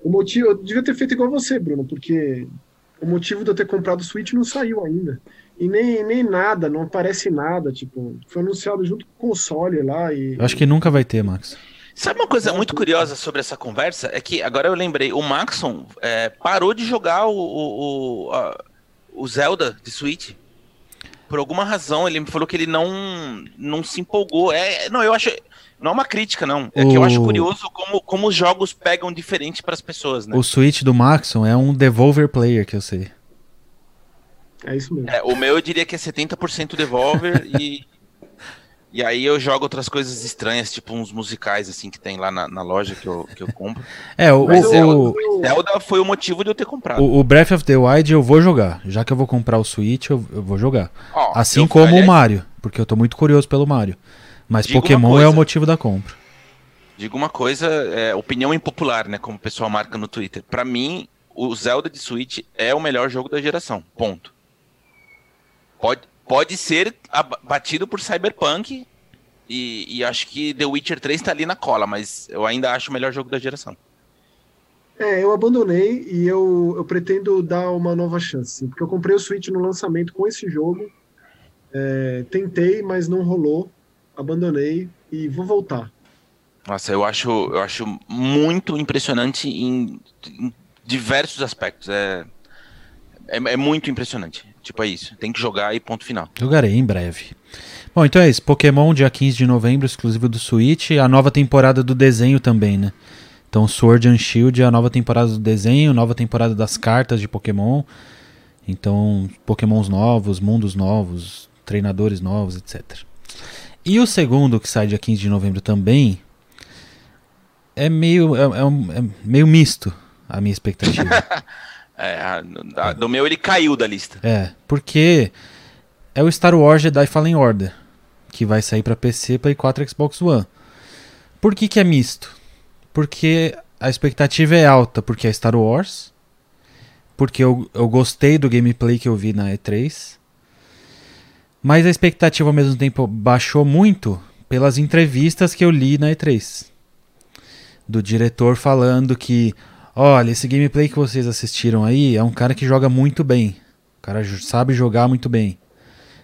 O motivo, eu devia ter feito igual você, Bruno, porque o motivo de eu ter comprado o Switch não saiu ainda. E nem, nem nada, não aparece nada, tipo, foi anunciado junto com o console lá e. Eu acho que nunca vai ter, Max. Sabe uma coisa muito curiosa sobre essa conversa? É que agora eu lembrei, o Maxon é, parou de jogar o, o, o, a, o Zelda de Switch. Por alguma razão, ele me falou que ele não, não se empolgou. É, não, eu acho. Não é uma crítica, não. É que eu acho O- curioso como, como os jogos pegam diferente para as pessoas, né? O Switch do Maxon é um Devolver Player, que eu sei. É isso mesmo. É, o meu eu diria que é 70% Devolver e. E aí eu jogo outras coisas estranhas, tipo uns musicais assim que tem lá na, na loja que eu, que eu compro. É, o, o, o, Zelda foi o motivo de eu ter comprado. o- o Breath of the Wild eu vou jogar. Já que eu vou comprar o Switch, eu, eu vou jogar. Ó, Assim como o aliás, Mario, porque eu tô muito curioso pelo Mario. Mas uma Pokémon é o motivo da compra. Digo uma coisa, é, opinião impopular, né? Como o pessoal marca no Twitter. Pra mim, o Zelda de Switch é o melhor jogo da geração. Ponto. Pode, pode ser batido por Cyberpunk e, e acho que The Witcher 3 tá ali na cola, mas eu ainda acho o melhor jogo da geração. É, eu abandonei e eu, eu pretendo dar uma nova chance, porque eu comprei o Switch no lançamento com esse jogo, é, tentei, mas não rolou, abandonei e vou voltar. Nossa, eu acho, eu acho muito impressionante em, em diversos aspectos. É, é, é muito impressionante. Tipo, é isso. Tem que jogar e ponto final. Jogarei em breve. Bom, então é isso. Pokémon, dia 15 de novembro, exclusivo do Switch. A nova temporada do desenho também, né? Então, Sword and Shield é a nova temporada do desenho, nova temporada das cartas de Pokémon. Então, Pokémons novos, mundos novos, treinadores novos, etc. E o segundo, que sai dia 15 de novembro também, é meio, é, é um- é meio misto a minha expectativa. É, do meu ele caiu da lista. É, porque é o Star Wars Jedi Fallen Order, que vai sair pra PC, Play 4 e Xbox One. Por que que é misto? Porque a expectativa é alta, porque é Star Wars, porque eu, eu gostei do gameplay que eu vi na E3, mas a expectativa ao mesmo tempo baixou muito pelas entrevistas que eu li na E3. Do diretor falando que Olha, esse gameplay que vocês assistiram aí é um cara que joga muito bem. O cara sabe jogar muito bem.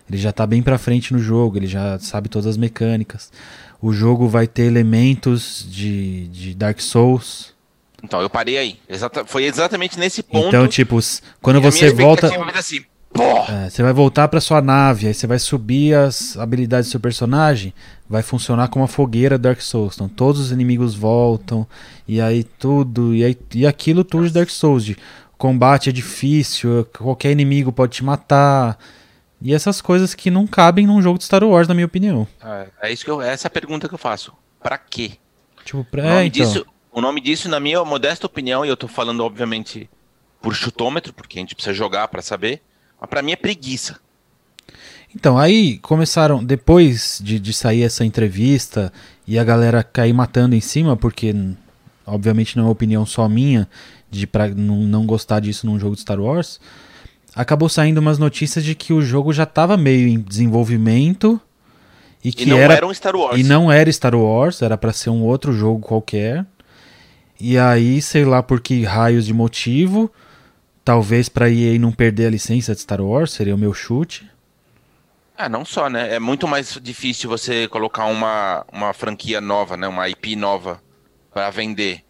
Ele já tá bem pra frente no jogo, ele já sabe todas as mecânicas. O jogo vai ter elementos de, de Dark Souls. Então, eu parei aí. Exata- foi exatamente nesse ponto. Então, tipo, quando você volta. ser assim! É, você vai voltar pra sua nave, aí você vai subir as habilidades do seu personagem, vai funcionar como uma fogueira Dark Souls. Então todos os inimigos voltam, e aí tudo, e, aí, e aquilo tudo de Dark Souls, de combate é difícil, qualquer inimigo pode te matar. E essas coisas que não cabem num jogo de Star Wars, na minha opinião. É, é isso que eu, essa é a pergunta que eu faço. Pra quê? Tipo, O pra, nome, é, então. disso, o nome disso, na minha modesta opinião, e eu tô falando, obviamente, por chutômetro, porque a gente precisa jogar pra saber, mas pra mim é preguiça. Então, aí começaram, depois de, de sair essa entrevista e a galera cair matando em cima, porque obviamente não é uma opinião só minha de pra não, não gostar disso num jogo de Star Wars, acabou saindo umas notícias de que o jogo já estava meio em desenvolvimento e que E não era, era um Star Wars. e não era Star Wars, era pra ser um outro jogo qualquer. E aí, sei lá por que raios de motivo, talvez pra EA não perder a licença de Star Wars, seria o meu chute. Ah, não só, né? É muito mais difícil você colocar uma, uma franquia nova, né? Uma IP nova pra vender.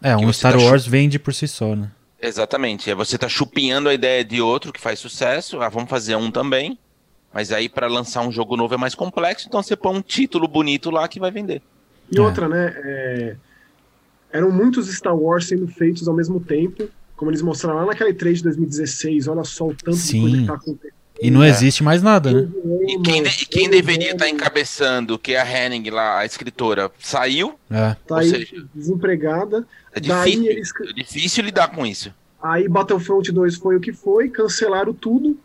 É, um Star tá Wars vende por si só, né? Exatamente. É você tá chupinhando a ideia de outro que faz sucesso. Ah, vamos fazer um também. Mas aí pra lançar um jogo novo é mais complexo, então você põe um título bonito lá que vai vender. E É. outra, né? é, eram muitos Star Wars sendo feitos ao mesmo tempo, como eles mostraram lá naquela E3 de 2016. Olha só o tanto Sim. de coisa que tá acontecendo. E não É. existe mais nada, né? E quem, de- e quem deveria estar encabeçando, que é a Henning lá, a escritora, saiu. É. Tá Ou aí seja, desempregada. é Daí difícil, eles- é difícil lidar com isso. Aí Battlefront 2 foi o que foi, cancelaram tudo.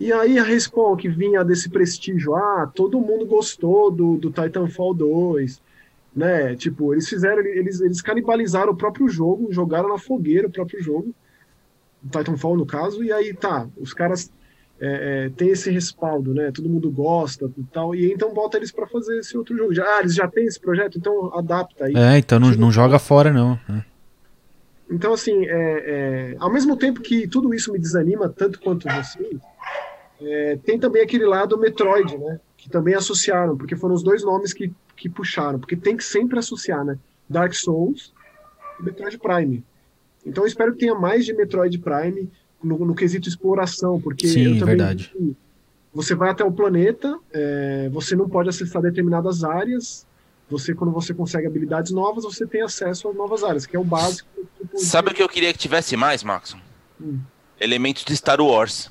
E aí a Respawn, que vinha desse prestígio, ah, todo mundo gostou do, do Titanfall 2, né? Tipo, eles fizeram, eles, eles canibalizaram o próprio jogo, jogaram na fogueira o próprio jogo, Titanfall no caso, e aí tá, os caras é, é, têm esse respaldo, né? Todo mundo gosta e tal, e então bota eles pra fazer esse outro jogo. Já, ah, eles já têm esse projeto, então adapta aí. É, então não, não joga fora, não. É. Então, assim, é, é, ao mesmo tempo que tudo isso me desanima tanto quanto vocês, é, tem também aquele lado Metroid, né? que também associaram, porque foram os dois nomes que, que puxaram, porque tem que sempre associar, né? Dark Souls e Metroid Prime. Então eu espero que tenha mais de Metroid Prime no, no quesito exploração, porque Sim, eu também verdade. você vai até o planeta, é, você não pode acessar determinadas áreas. Você, quando você consegue habilidades novas, você tem acesso às novas áreas, que é o básico. Tipo, Sabe o que eu queria que tivesse mais, Maxon? Hum. Elementos de Star Wars.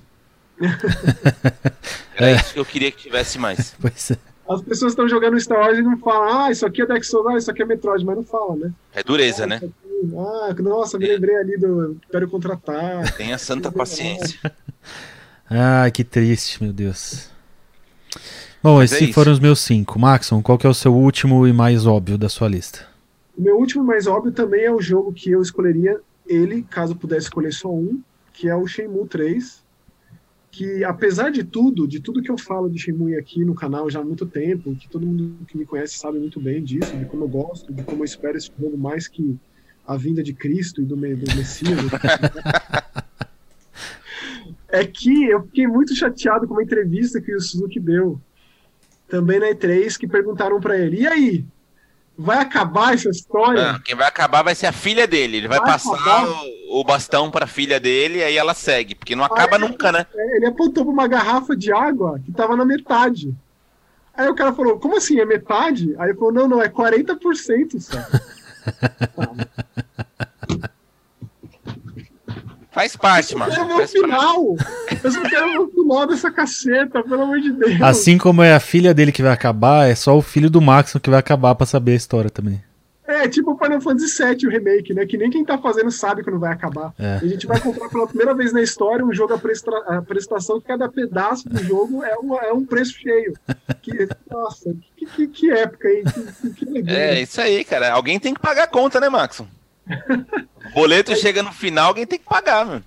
Era isso que eu queria que tivesse mais. Pois é. As pessoas estão jogando Star Wars e não falam, ah, isso aqui é Dark Souls, ah, isso aqui é Metroid, mas não fala, né? É dureza, Ah, né? aqui- Ah, nossa, me lembrei ali do Império Contra-Ataque. Tenha santa paciência. Ah, que triste, meu Deus. Bom, Mas é esses isso. foram os meus cinco. Maxon, qual que é o seu último e mais óbvio da sua lista? O meu último mais óbvio também é o jogo que eu escolheria ele, caso pudesse escolher só um, que é o Shenmue 3. Que apesar de tudo, de tudo que eu falo de Shenmue aqui no canal já há muito tempo, que todo mundo que me conhece sabe muito bem disso, de como eu gosto, de como eu espero esse jogo mais que a vinda de Cristo e do, do Messias. é que eu fiquei muito chateado com uma entrevista que o Suzuki deu, também na E3, que perguntaram pra ele, e aí, vai acabar essa história? Ah, quem vai acabar vai ser a filha dele. Ele vai, Vai passar acabar? O, bastão pra filha dele e aí ela segue. Porque não acaba Aí- nunca, né? É, Ele apontou pra uma garrafa de água que tava na metade. Aí o cara falou, como assim, é metade? Aí ele falou, não, não, é 40% só. Faz parte, Eu mano. quero ver o Faz parte. final! Eu só quero ver o final dessa caceta, pelo amor de Deus. Assim como é a filha dele que vai acabar, é só o filho do Maxon que vai acabar pra saber a história também. É tipo o Final Fantasy VII, o remake, né? Que nem quem tá fazendo sabe quando vai acabar. É. A gente vai comprar pela primeira vez na história um jogo a, prestra- a prestação que cada pedaço do jogo é, uma- é um preço cheio. Que, nossa, que, que, que época, hein? Que, legal. É, isso aí, cara. Alguém tem que pagar a conta, né, Maxon? O boleto chega no final, alguém tem que pagar, mano.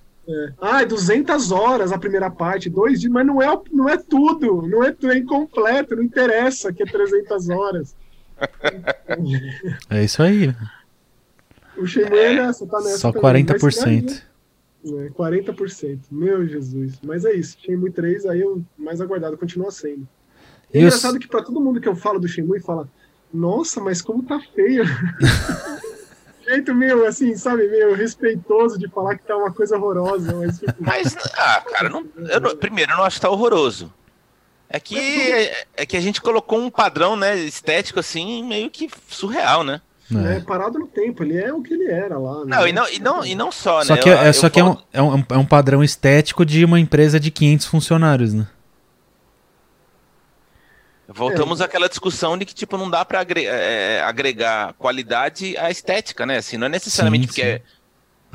Ah, é 200 horas a primeira parte, dois dias, mas não é, não é tudo, não é, tudo, é incompleto, não interessa que é 300 horas. É isso aí. O Shenmue é nessa, tá nessa Só também, mas 40%. É, 40%. Meu Jesus. Mas é isso. Shenmue 3, aí eu mais aguardado, continua sendo. É E os- engraçado que pra todo mundo que eu falo do Shenmue fala, nossa, mas como tá feio. Jeito meio assim, sabe, meio respeitoso de falar que tá uma coisa horrorosa, mas tipo, Mas, ah, cara, não- eu não- primeiro, eu não acho que tá horroroso. É que, é, é que a gente colocou um padrão, né, estético, assim, meio que surreal, né? é É. parado no tempo, ele é o que ele era lá. né? Não, e não, e não, e não só, Só né? que, eu- é, eu só que é, um, é, um, é um padrão estético de uma empresa de 500 funcionários, né? Voltamos àquela discussão de que, tipo, não dá pra agre- é, agregar qualidade à estética, né? Assim, não é necessariamente Sim, porque sim. é-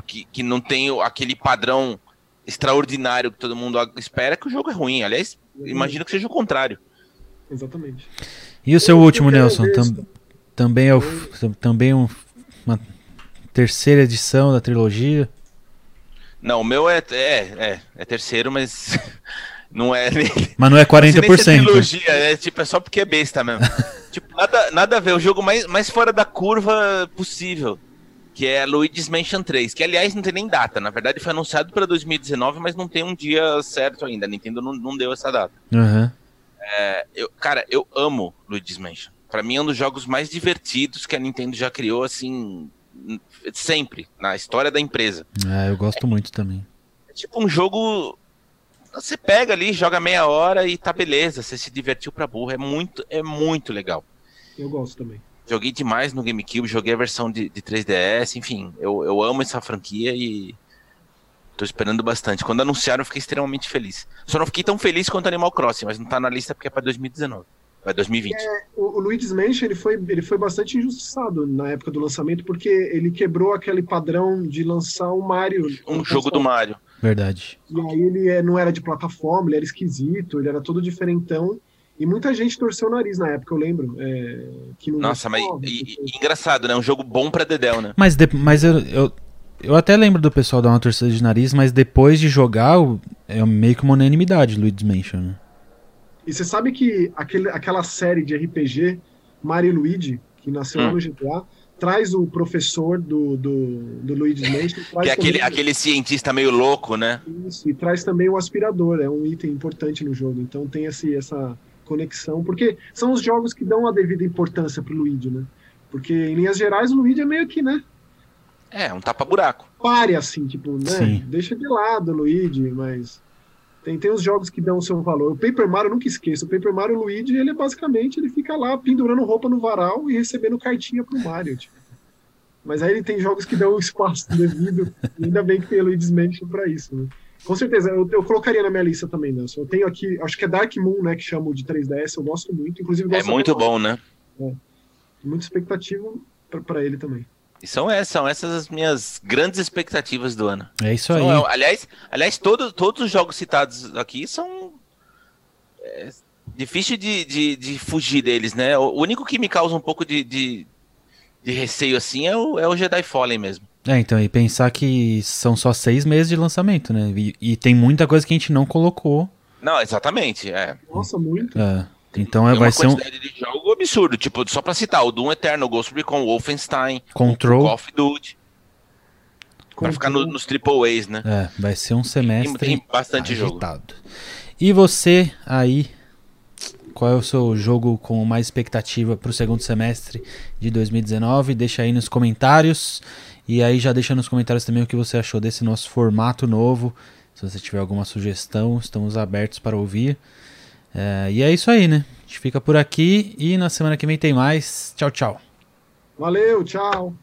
que, que não tem aquele padrão extraordinário que todo mundo espera que o jogo é ruim. Aliás, imagino que seja o contrário. Exatamente. E o seu Eu último, Nelson? Tam- também é o, também um- uma terceira edição da trilogia. Não, o meu é, é, é, é terceiro, mas não é nem, Mas não é Não sei nem se é 40%. trilogia, é tipo, é só porque é besta mesmo. tipo, nada, nada a ver, o jogo mais, mais fora da curva possível. Que é Luigi's Mansion 3, que aliás não tem nem data. Na verdade foi anunciado para 2019, mas não tem um dia certo ainda. A Nintendo não, não deu essa data. Aham. É, eu, cara, eu amo Luigi's Mansion. Pra mim é um dos jogos mais divertidos que a Nintendo já criou, assim, sempre, na história da empresa. É, eu gosto muito também. É tipo um jogo. Você pega ali, joga meia hora e tá beleza. Você se divertiu pra burra. É muito, é muito legal. Eu gosto também. Joguei demais no GameCube, joguei a versão de, de 3DS, enfim, eu, eu amo essa franquia e tô esperando bastante. Quando anunciaram, eu fiquei extremamente feliz. Só não fiquei tão feliz quanto Animal Crossing, mas não tá na lista porque é pra 2019. Vai 2020. O, o Luigi's Mansion ele foi, ele foi bastante injustiçado na época do lançamento, porque ele quebrou aquele padrão de lançar um Mario. Um jogo do Mario. Verdade. E aí ele é- não era de plataforma, ele era esquisito, ele era todo diferentão. E muita gente torceu o nariz na época, eu lembro. é, que não Nossa, mas e- porque- e- engraçado, né? Um jogo bom pra Dedel, né? Mas, de- mas eu, eu, eu até lembro do pessoal dar uma torcida de nariz, mas depois de jogar, é meio que uma unanimidade Luigi's Mansion, né? E você sabe que aquele, aquela série de RPG, Mario e Luigi, que nasceu Hum. no GTA, traz o professor do, do, do Luigi's Mansion. Que é aquele, também- aquele cientista meio louco, né? Isso, e traz também o aspirador, é um item importante no jogo. Então tem esse, essa conexão, porque são os jogos que dão a devida importância pro Luigi, né? Porque em linhas gerais o Luigi é meio que, né? É, um tapa-buraco. Pare assim, tipo, né? Sim. Deixa de lado o Luigi, mas tem, tem os jogos que dão o seu valor. O Paper Mario eu nunca esqueço. O Paper Mario Luigi, ele é basicamente, ele fica lá pendurando roupa no varal e recebendo cartinha pro Mario, tipo. Mas aí ele tem jogos que dão o espaço devido, e ainda bem que tem o Luigi's Mansion pra isso, né? Com certeza, eu, eu colocaria na minha lista também, Nelson. Eu tenho aqui, acho que é Dark Moon, né, que chamo de 3DS, eu gosto muito, inclusive É gosto muito bom, né? Muita expectativa pra- pra ele também. E são essas, são essas as minhas grandes expectativas do ano. É isso aí. São, aliás, aliás todos, todos os jogos citados aqui são. É, difícil de, de, de fugir deles, né? O único que me causa um pouco de, de, de receio assim é o, é o Jedi Fallen mesmo. É, então, e pensar que são só seis meses de lançamento, né? E, e tem muita coisa que a gente não colocou. Não, exatamente. É. Nossa, muito. É, então é, Tem vai uma ser um de jogo absurdo. Tipo, só pra citar, o Doom Eternal, Ghost Recon, Wolfenstein, Control. Call of Duty. Vai ficar no- nos Triple A's, né? É, vai ser um Tem, semestre tem bastante jogo. agitado. E você aí, qual é o seu jogo com mais expectativa para o segundo semestre de 2019? Deixa aí nos comentários. E aí já deixa nos comentários também o que você achou desse nosso formato novo. Se você tiver alguma sugestão, estamos abertos para ouvir. É, e é isso aí, né? A gente fica por aqui e na semana que vem tem mais. Tchau, tchau. Valeu, tchau.